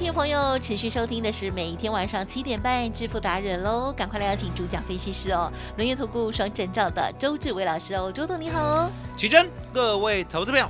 听众朋友持续收听的是每一天晚上七点半致富达人喽，赶快来邀请主讲分析师哦，轮源投顾双证照的周志伟老师哦，周董你好哦。起真，各位投资朋友，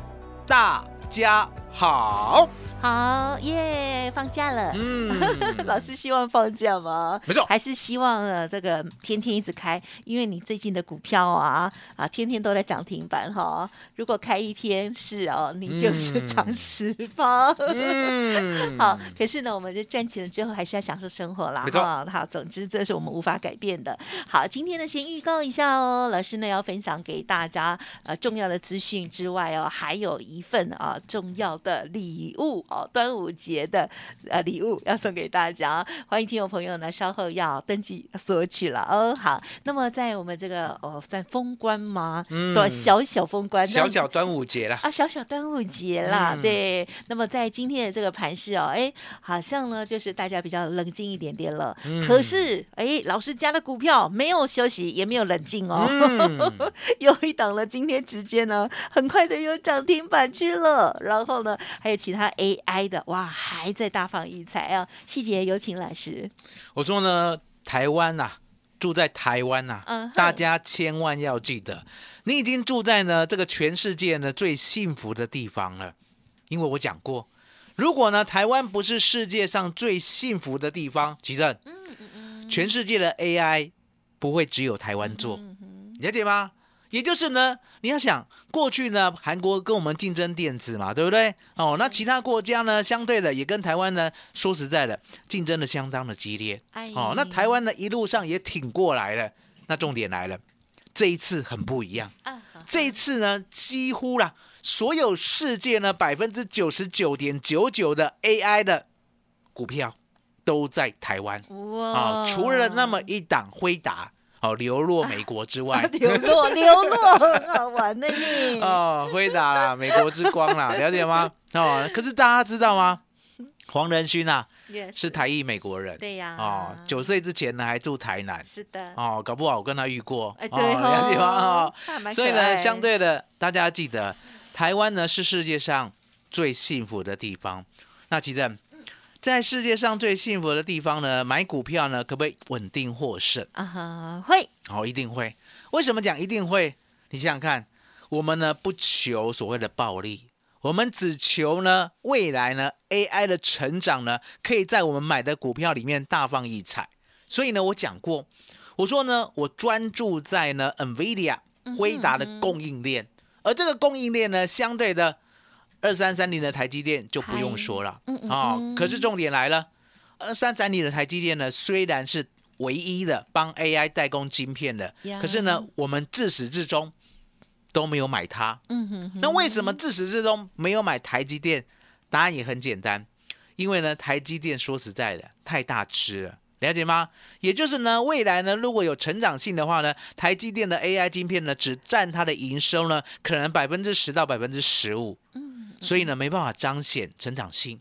大家好。好耶，放假了。嗯，老师希望放假吗？没错还是希望呃这个天天一直开，因为你最近的股票啊啊天天都在涨停板哈。如果开一天是哦，你就是嗯涨十包。嗯 好，可是呢，我们就赚钱了之后，还是要享受生活啦。没错哈好，总之这是我们无法改变的。好，今天呢，先预告一下哦，老师呢要分享给大家呃重要的资讯之外哦，还有一份啊重要的礼物哦，端午节的呃礼物要送给大家。欢迎听众朋友呢稍后要登记索取了哦。好，那么在我们这个哦算封关吗？嗯对，小小封关，小小端午节啦。啊，小小端午节啦，嗯对。那么在今天的这个盘市哦，哎，好像呢就是大家比较冷静一点点了。嗯可是，哎，老师家的股票没有休息，也没有冷静哦，嗯，有一档了，今天直接呢很快的又涨停板去了。然后呢，还有其他 AI 的，哇，还在大放异彩啊！细节有请老师。我说呢，台湾呐、住在台湾呐、嗯大家千万要记得，你已经住在呢这个全世界呢最幸福的地方了。因为我讲过，如果呢台湾不是世界上最幸福的地方，其正，全世界的 AI 不会只有台湾做，了解吗？也就是呢，你要想过去呢，韩国跟我们竞争电子嘛，对不对？哦，那其他国家呢，相对的也跟台湾呢，说实在的，竞争的相当的激烈。哎哦，那台湾呢一路上也挺过来了。那重点来了，这一次很不一样。啊，这一次呢，几乎啦，所有世界呢百分之九十九点九九的 AI 的股票都在台湾哇啊、除了那么一档辉达哦流落美国之外，流落，流落很 好玩的呢。哦，回答啦，美国之光啦，了解吗？哦，可是大家知道吗？黄仁勋啊，Yes 是台裔美国人，对呀哦，九岁之前呢还住台南，是的，哦，搞不好我跟他遇过，哎，哦对哦，了解吗？哦，所以呢，相对的，大家要记得，台湾呢是世界上最幸福的地方。那其实，在世界上最幸福的地方呢，买股票呢，可不可以稳定获胜？啊哈，会哦，一定会。为什么讲一定会？你想想看，我们呢不求所谓的暴利，我们只求呢未来呢 AI 的成长呢，可以在我们买的股票里面大放异彩。所以呢，我讲过，我说呢，我专注在呢 NVIDIA 辉达的供应链，而这个供应链呢，相对的二三三零的台积电就不用说了嗯嗯啊、嗯可是重点来了，二三三零的台积电呢，虽然是唯一的帮 AI 代工晶片的，可是呢，我们自始至终都没有买它。嗯哼哼，那为什么自始至终没有买台积电？答案也很简单，因为呢，台积电说实在的太大吃了。了解吗？也就是呢，未来呢，如果有成长性的话呢，台积电的 AI 晶片呢，只占它的营收呢，可能百分之十到百分之十五，所以呢，没办法彰显成长性。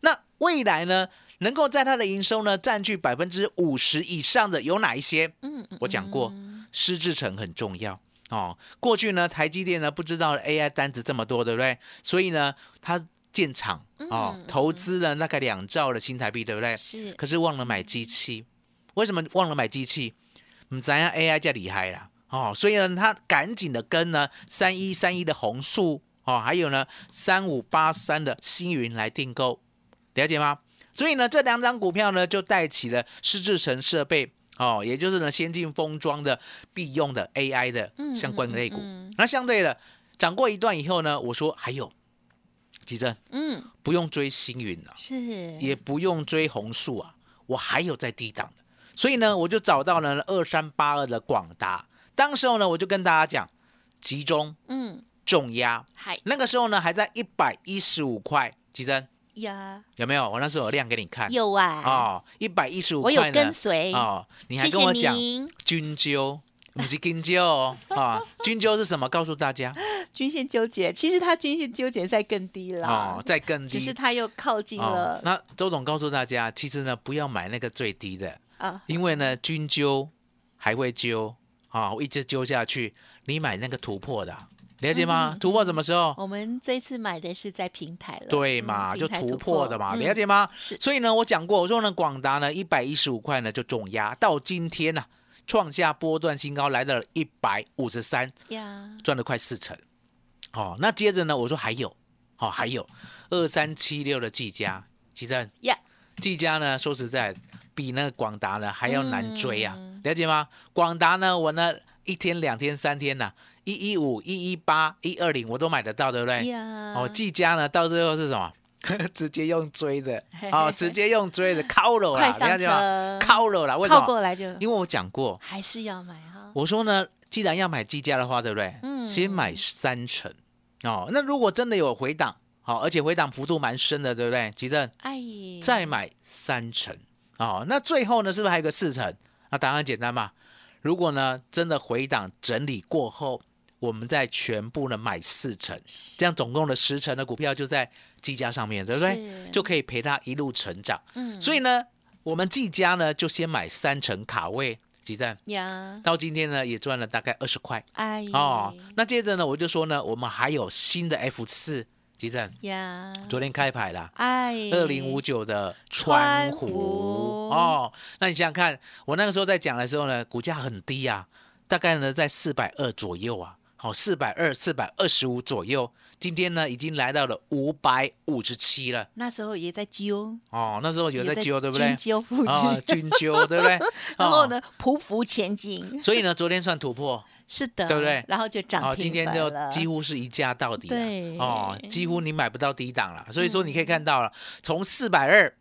那未来呢，能够在它的营收呢占据百分之五十以上的有哪一些？嗯，嗯我讲过，施制成很重要哦。过去呢，台积电呢不知道 AI 单子这么多，对不对？所以呢，它建厂哦嗯，投资了大概两兆的新台币，对不对？是可是忘了买机器，为什么忘了买机器？唔知啊 AI 较厉害啦哦，所以呢，他赶紧的跟呢三一三一的红树哦，还有呢三五八三的星云来订购，了解吗？所以呢，这两张股票呢就带起了施制成设备哦，也就是呢先进封装的必用的 AI 的相关类股。嗯那相对的，涨过一段以后呢，我说还有，吉正嗯，不用追星云了、是，也不用追红树啊，我还有在低档的，所以呢，我就找到了二三八二的广达。当时候呢，我就跟大家讲，集中嗯，重压，嗨。那个时候呢还在一百一十五块，吉珍。呀，有没有？我那时候有亮给你看，有啊，哦，一百一十五我有块跟随，哦，你还跟我讲您。均灸，不是金灸哦，啊，均灸是什么？告诉大家。均线纠结，其实它均线纠结在更低啦，哦，在更低，只是它又靠近哦了，那周总告诉大家，其实呢，不要买那个最低的，啊，因为呢，均灸还会灸啊，我一直揪下去，你买那个突破的，了解吗？嗯突破什么时候？我们这次买的是在平台了，对嘛，就突破的嘛，嗯了解吗？是所以呢，我讲过，我说呢，广达呢一百一十五块呢就重压，到今天呢、创下波段新高，来到了一百五十三，呀，赚了快四成。哦，那接着呢，我说还有，哦，还有二三七六的技嘉，其实呀，技嘉呢，说实在，比那个广达呢还要难追啊，嗯了解吗？广达呢，我呢一天、两天、三天呢、一一五、一一八、一二零我都买得到，对不对？呀，哦，技嘉呢，到最后是什么？直接用追的哦，直接用追的，靠了啦，快上了解吗？车，靠了啦，为什靠么？过来就因为我讲过，还是要买哈，我说呢，既然要买技嘉的话，对不对？嗯先买三成哦。那如果真的有回档，好、而且回档幅度蛮深的，对不对？其正哎，再买三成哦。那最后呢，是不是还有个四成？那答案简单嘛。如果呢真的回档整理过后，我们再全部呢买四成，这样总共的十成的股票就在技嘉上面，对不对？就可以陪他一路成长。嗯。所以呢，我们技嘉呢就先买三成卡位，几站呀，到今天呢也赚了大概二十块。哎，哦。那接着呢，我就说呢，我们还有新的 F 四，几站呀，昨天开牌了。哎，二零五九的川湖。哦，那你想想看，我那个时候在讲的时候呢，股价很低啊，大概呢在四百二左右啊，好，四百二、四百二十五左右，今天呢已经来到了五百五十七了。那时候也在揪，哦，那时候有在揪对不对？揪附近，啊，均揪对不对？哦？然后呢，匍匐前进，所以呢，昨天算突破。是的，对不对？然后就涨哦，停今天就几乎是一价到底了，对。哦，几乎你买不到低档了。所以说你可以看到了，从四百二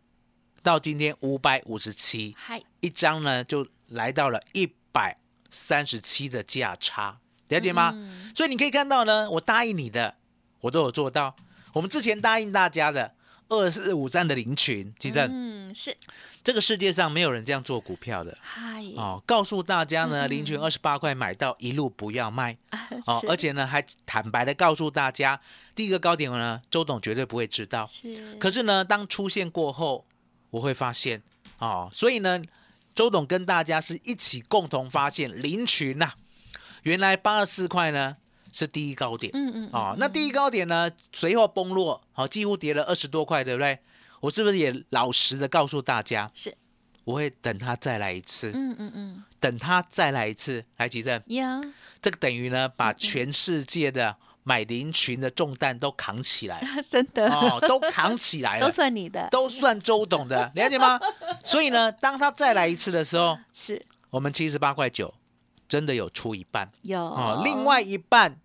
到今天五百五十七，嗨，一张呢就来到了一百三十七的价差，了解吗？嗯所以你可以看到呢，我答应你的，我都有做到。我们之前答应大家的二四五三的林群，其实、嗯，是，这个世界上没有人这样做股票的。嗨，哦，告诉大家呢，嗯林群二十八块买到，一路不要卖哦，而且呢还坦白的告诉大家，第一个高点呢，周董绝对不会知道。是，可是呢，当出现过后，我会发现哦，所以呢，周董跟大家是一起共同发现林群呐、原来八十四块呢是第一高点。嗯嗯，哦，那第一高点呢，随后崩落，好、几乎跌了二十多块，对不对？我是不是也老实的告诉大家，是，我会等它再来一次，嗯嗯嗯，等它再来一次，来吉正，呀，这个等于呢，把全世界的买林群的重担都扛起来，真的，哦，都扛起来了。都，算你的，都算周董的，了解吗？所以呢，当他再来一次的时候，是。我们七十八块九真的有出一半。有。哦，另外一半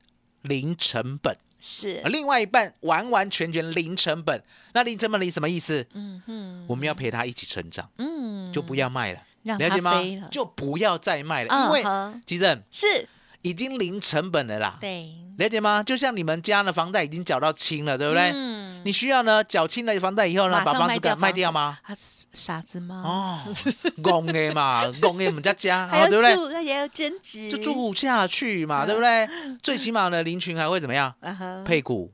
零成本。是，另外一半完完全全零成本。那零成本零什么意思？嗯哼。我们要陪他一起成长，嗯，就不要卖了，了解吗？就不要再卖了，嗯因为哼其实是，已经零成本了啦，对，了解吗？就像你们家的房贷已经缴到清了，对不对？嗯你需要呢缴清了房贷以后呢，把房子给卖卖掉吗？啊，傻子吗？哦，公的嘛，公的我们家家，对不对？住，还要增值，就住下去嘛，对不对？最起码呢，林群还会怎么样？配股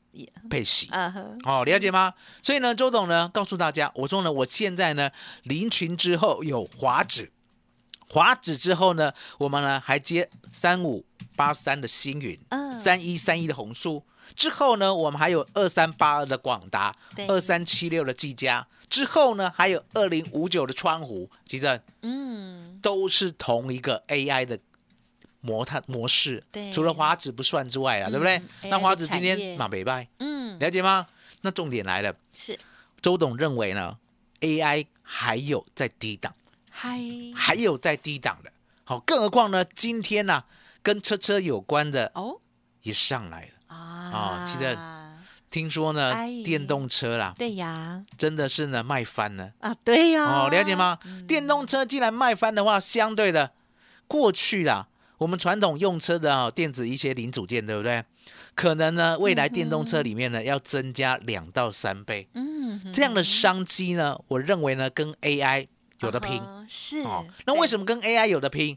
配息。哦，了解吗？所以呢，周董呢告诉大家，我说呢，我现在呢林群之后有华指，华指之后呢，我们呢还接三五八三的星云，嗯。三一三一的红树，之后呢，我们还有二三八二的广达对，二三七六的技嘉，之后呢还有二零五九的川湖，其实嗯，都是同一个 AI 的模态模式。对，除了华子不算之外了，对不对？嗯？那华指今天马北拜，嗯，了解吗？那重点来了。是，周董认为呢，AI 还有在低档，嗨，还有在低档的。好，更何况呢，今天呢、跟车车有关的哦也上来了。啊，啊记得听说呢哎，电动车啦，对呀，真的是呢卖翻了啊，对呀，哦，了解？吗？嗯电动车既然卖翻的话，相对的，过去啦，我们传统用车的哦电子一些零组件，对不对？可能呢，未来电动车里面呢要增加两到三倍，嗯，这样的商机呢，我认为呢跟 AI 有的拼是哦。那为什么跟 AI 有的拼？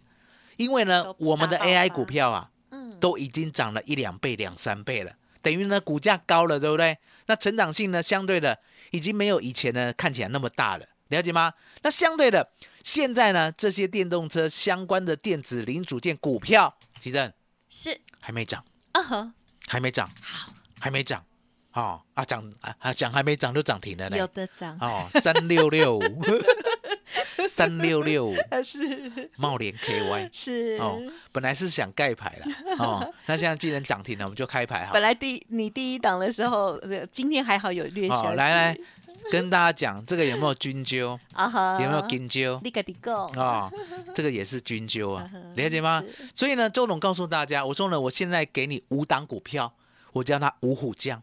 因为呢我们的 AI 股票啊，嗯。都已经涨了一两倍、两三倍了，等于呢股价高了，对不对？那成长性呢，相对的已经没有以前呢看起来那么大了，了解吗？那相对的，现在呢这些电动车相关的电子零组件股票，其正是。还没涨，啊呵，还没涨，好，还没涨，哦啊涨啊啊涨还没涨就涨停了呢。有，的涨，哦三六六五，三六六五 是茂联 KY。是哦，本来是想盖牌了，哦，那现在既然涨停了，我们就开牌好本。来第你第一档的时候，呃 今天还好有略消息，哦，来来，跟大家讲，这个有没有菌灸？啊，有没有金灸？你个你讲啊，这个也是菌灸啊嗯，哼了解吗？所以呢，周总告诉大家，我说呢，我现在给你五档股票，我叫它五虎将。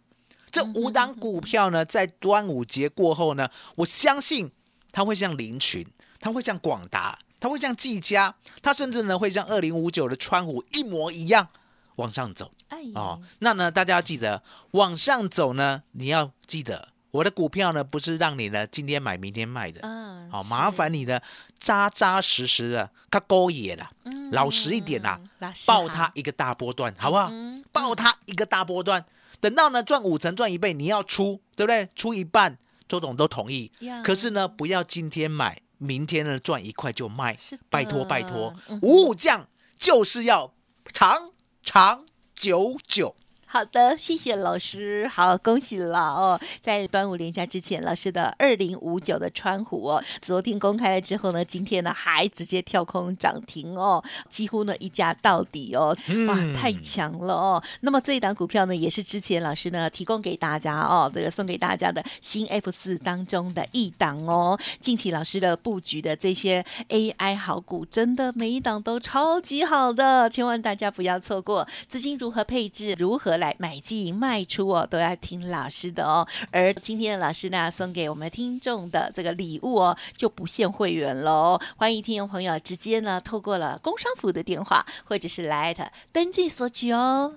这五档股票呢，在端午节过后呢，我相信它会像林群，它会像广达，它会像技嘉，它甚至呢会像二零五九的川股一模一样往上走。哎哦，那呢，大家要记得往上走呢，你要记得我的股票呢，不是让你呢今天买明天卖的，嗯，好、是麻烦你呢扎扎实实的，它勾野了，嗯老实一点啦，抱好它一个大波段，好不好？嗯抱它一个大波段，等到呢赚五成赚一倍，你要出，对不对？出一半，周董都同意呀。可是呢，不要今天买，明天呢赚一块就卖，拜托拜托。嗯，五五降就是要长长久久。好的，谢谢老师。好，恭喜了哦！在端午连假之前，老师的二零五九的川虎哦，昨天公开了之后呢，今天呢还直接跳空涨停哦，几乎呢一价到底哦，哇，太强了哦！那么这一档股票呢，也是之前老师呢提供给大家哦，这个送给大家的新 F 四当中的一档哦。近期老师的布局的这些 AI 好股，真的每一档都超级好的，千万大家不要错过。资金如何配置，如何来买进卖出哦，都要听老师的哦。而今天的老师呢，送给我们听众的这个礼物哦，就不限会员喽。欢迎听众朋友直接呢，透过了工商服务的电话或者是来艾特登记索取哦。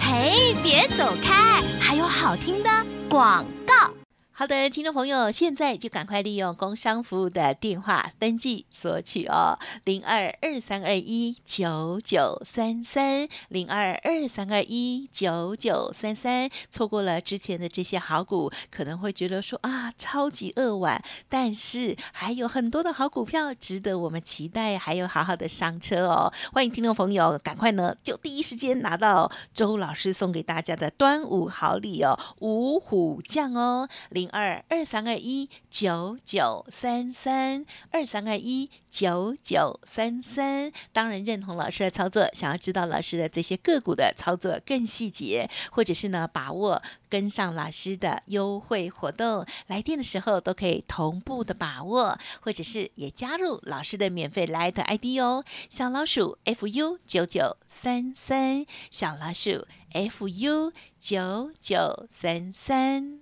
嘿，别走开，还有好听的广告。好的，听众朋友，现在就赶快利用工商服务的电话登记索取哦，零二二三二一九九三三，零二二三二一九九三三。错过了之前的这些好股，可能会觉得说啊，超级扼腕，但是还有很多的好股票值得我们期待，还有好好的上车哦。欢迎听众朋友，赶快呢就第一时间拿到周老师送给大家的端午好礼哦，五虎将哦，零二二三二一九九三三二三二一九九三三。当然认同老师的操作，想要知道老师的这些个股的操作更细节，或者是呢把握跟上老师的优惠活动，来电的时候都可以同步的把握，或者是也加入老师的免费 Light ID 哦，小老鼠 FU 九九三三，小老鼠 FU 九九三三。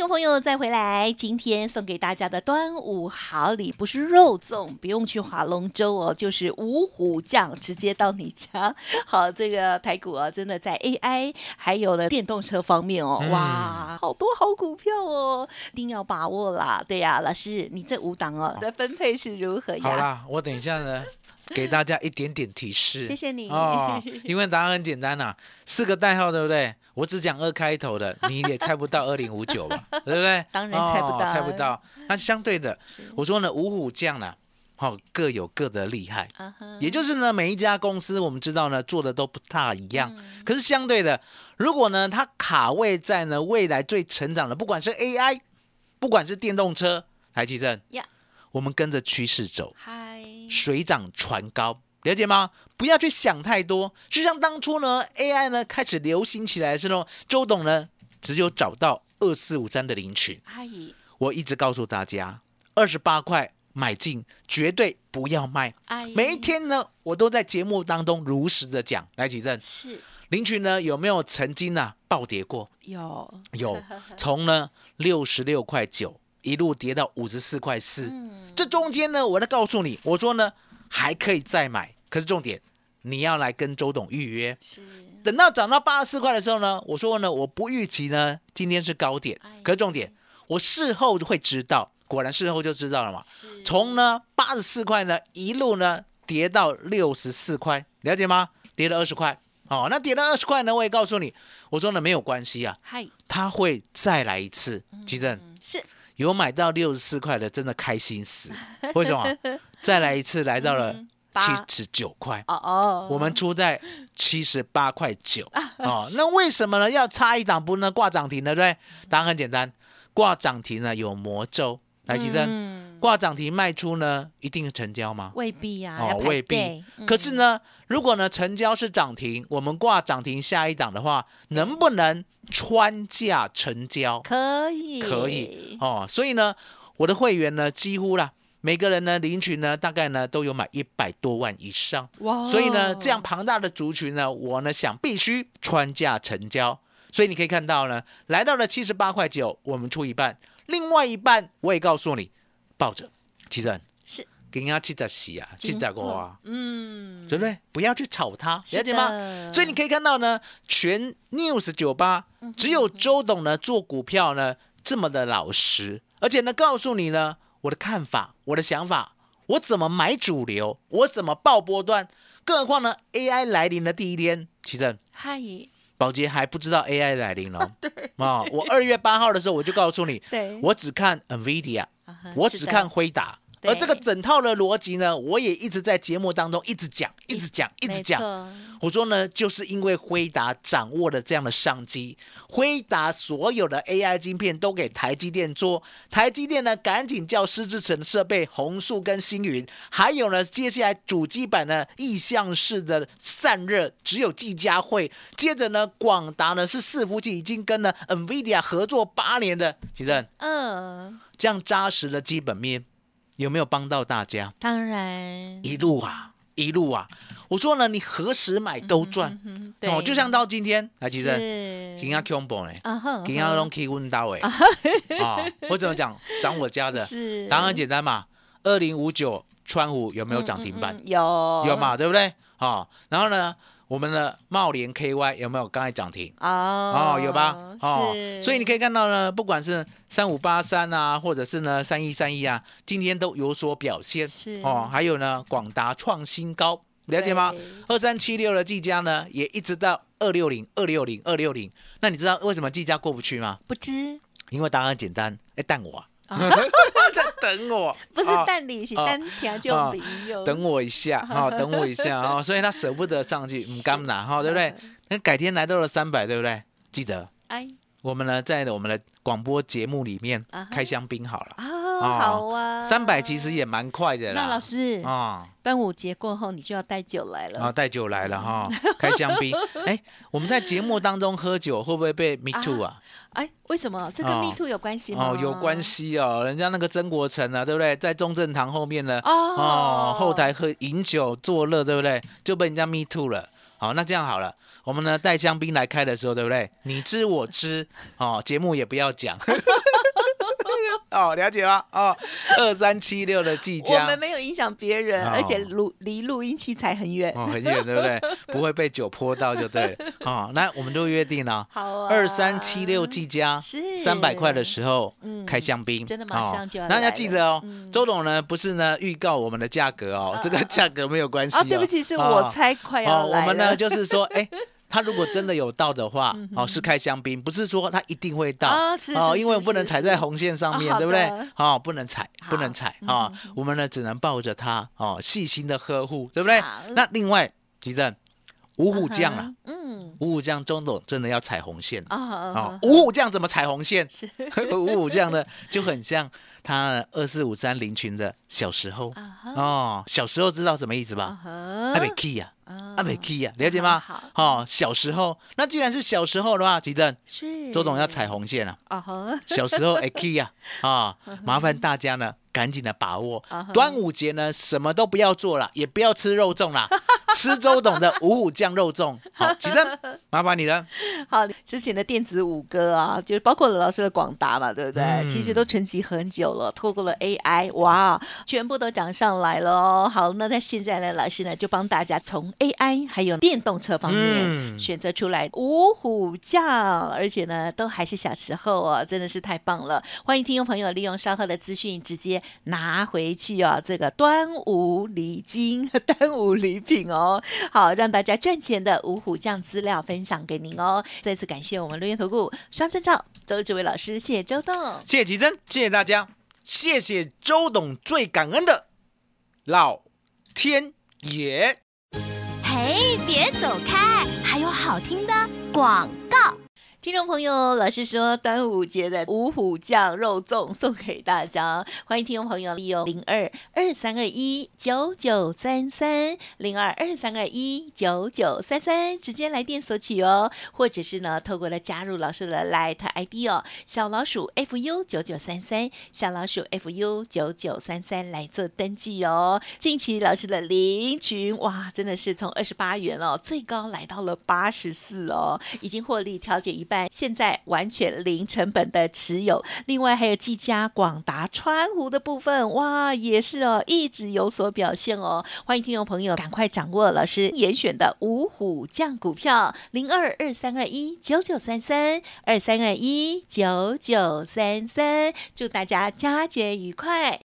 听众朋友再回来，今天送给大家的端午好礼不是肉粽，不用去划龙舟哦，就是五虎将直接到你家。好，这个台股啊，真的在 AI 还有呢电动车方面哦，嗯哇，好多好股票哦，一定要把握啦。对呀、老师，你这五档哦的分配是如何呀？好啦，我等一下呢，给大家一点点提示。谢谢你哦，因为答案很简单呐、四个代号对不对？我只讲二开头的，你也猜不到二零五九吧？对不对？当然猜不到哦猜不到。那相对的，我说呢，五虎将呢，好、各有各的厉害。也就是呢，每一家公司我们知道呢，做的都不大一样。嗯可是相对的，如果呢，它卡位在呢未来最成长的，不管是 AI，不管是电动车，台积电呀，我们跟着趋势走，嗨，水涨船高，了解吗？不要去想太多。就像当初呢，AI 呢开始流行起来的时候，周董呢只有找到二四五三的林群，嗨，我一直告诉大家，二十八块买进，绝对不要卖。阿姨，每一天呢，我都在节目当中如实的讲。来，几阵是林群呢有没有曾经呢暴跌过？有，有，从呢六十六块九一路跌到五十四块四。嗯，这中间呢，我在告诉你，我说呢还可以再买，可是重点你要来跟周董预约。是等到涨到八十四块的时候呢，我说呢我不预期呢今天是高点哎，可是重点我事后会知道，果然事后就知道了嘛。是，从呢八十四块呢一路呢跌到六十四块，了解吗？跌了二十块。哦，那跌了二十块呢，我也告诉你，我说呢没有关系啊，嗨，它会再来一次。吉正嗯是有买到六十四块的，真的开心死。为什么？再来一次来到了七十九块，哦哦，我们出在七十八块九。哦，那为什么呢？要差一档不能挂涨停呢？对不对？答案很简单，挂涨停呢有魔咒。来，吉珍。嗯挂涨停卖出呢，一定成交吗？未必呀，哦未必嗯可是呢，如果呢成交是涨停，我们挂涨停下一档的话，能不能穿价成交？可以，可以哦。所以呢，我的会员呢，几乎啦，每个人呢领取呢，大概呢都有买一百多万以上。哇，所以呢，这样庞大的族群呢，我呢想必须穿价成交。所以你可以看到呢，来到了七十八块九，我们出一半，另外一半我也告诉你，抱着，其实是。给人家七十洗啊，七十五啊，嗯，对不对？不要去炒它，是了解吗？所以你可以看到呢，全 News 酒吧只有周董呢做股票呢这么的老实，而且呢告诉你呢我的看法、我的想法，我怎么买主流，我怎么爆波段，更何况呢 AI 来临的第一天，其实嗨，宝洁还不知道 AI 来临哦。啊，我二月八号的时候我就告诉你，对。我只看 NVIDIA，我只看辉达。对而这个整套的逻辑呢，我也一直在节目当中一直讲，一直讲，一直讲。我说呢，就是因为辉达掌握了这样的商机，辉达所有的 AI 晶片都给台积电做，台积电呢赶紧叫施之成设备、红树跟星云，还有呢接下来主机板呢意向式的散热只有技嘉会，接着呢广达呢是伺服器已经跟呢 NVIDIA 合作八年的，其实嗯，这样扎实的基本面有没有帮到大家？当然，一路啊，一路啊！我说呢，你何时买都赚、哦，就像到今天，来，其实是今天恐怖呢，今天拢可以问到哎，啊，我怎么讲？涨我家的，是答案很简单嘛，二零五九川湖有没有涨停板？嗯有有嘛，对不对？啊，然后呢，我们的茂联 KY 有没有刚才涨停？哦哦，有吧？哦，是，所以你可以看到呢，不管是三五八三啊，或者是呢三一三一啊，今天都有所表现。是哦，还有呢，广达创新高，了解吗？二三七六的技嘉呢，也一直到二六零、二六零、二六零。那你知道为什么技嘉过不去吗？不知因为答案很简单，哎，等我啊，在等我，不是哦。蛋里是哦。单条就哦没有，等我一下哈、等我一下哈、所以他舍不得上去，唔敢拿哈，对不对？那改天来到了三百，对不对？记得。哎。我们呢，在我们的广播节目里面开香槟好了，啊，好啊，三百其实也蛮快的啦。那老师，啊端午节过后你就要带酒来了啊，带酒来了哈，开香槟。哎，我们在节目当中喝酒会不会被 me too 啊？哎，为什么这跟哦 Me Too 有关系吗？哦，有关系哦，人家那个曾国成啊，对不对？在中正堂后面呢，哦哦，后台喝饮酒作乐，对不对？就被人家 me too 了。好，那这样好了，我们呢带香槟来开的时候，对不对？你知我知，哦，节目也不要讲。哦，了解吗？哦，二三七六的技我们，没有影响别人，哦而且录离录音器材很远。哦，很远，对不对？不会被酒泼到就对了。哦，那我们就约定了。好啊，二三七六技嘉是三百块的时候嗯开香槟，真的马上就要那、要记得哦，嗯周董呢不是呢预告我们的价格哦，这个价格没有关系、哦。啊，对不起，是哦我猜快哦要，来了。我们呢就是说，哎，他如果真的有到的话，哦，是开香槟，不是说他一定会到哦，因为不能踩在红线上面，啊对不对？哦，不能踩，不能踩啊！我们呢只能抱着他哦，细心的呵护，对不对？那另外，吉正五虎将啊，嗯五虎将中董真的要踩红线。啊五虎将怎么踩红线？五虎将呢就很像他二四五三林群的小时候。哦，小时候知道什么意思吧？啊哈。阿北 key 呀，啊阿北 key 呀，了解吗？好哦，小时候，那既然是小时候的话，吉正是周总要踩红线了。啊哈 小时候 A key 呀，啊，麻烦大家呢赶紧的把握。端午节呢，什么都不要做了，也不要吃肉粽啦，吃周董的五虎酱肉粽。好，吉正，麻烦你了。好，之前的电子五哥啊，就是包括了老师的广达嘛，对不对？嗯其实都沉寂很久了，透过了 AI，哇，全部都涨上来了哦。好，那在现在呢，老师呢就帮大家从 AI 还有电动车方面、嗯选择出来五虎将，而且呢都还是小时候哦，真的是太棒了。欢迎听众朋友利用稍后的资讯直接拿回去哦，这个端午礼金、端午礼品哦，好让大家赚钱的五虎将资料分享给您哦。再次感谢我们录音投顾双证照周志伟老师，谢谢周董。谢谢吉珍，谢谢大家，谢谢周董，最感恩的老天爷。嘿，别走开，还有好听的广告。听众朋友，老师说端午节的五虎酱肉粽送给大家，欢迎听众朋友利用零二二三二一九九三三零二二三二一九九三三直接来电索取哦，或者是呢透过了加入老师的 Light ID 哦，小老鼠 fu 九九三三小老鼠 fu 九九三三来做登记哦。近期老师的零群哇，真的是从二十八元哦，最高来到了八十四哦，已经获利调节一半，现在完全零成本的持有。另外还有技嘉、广达、川湖的部分，哇，也是哦，一直有所表现哦。欢迎听众朋友赶快掌握老师严选的五虎将股票，零二二三二一九九三三二三二一九九三三，祝大家佳节愉快。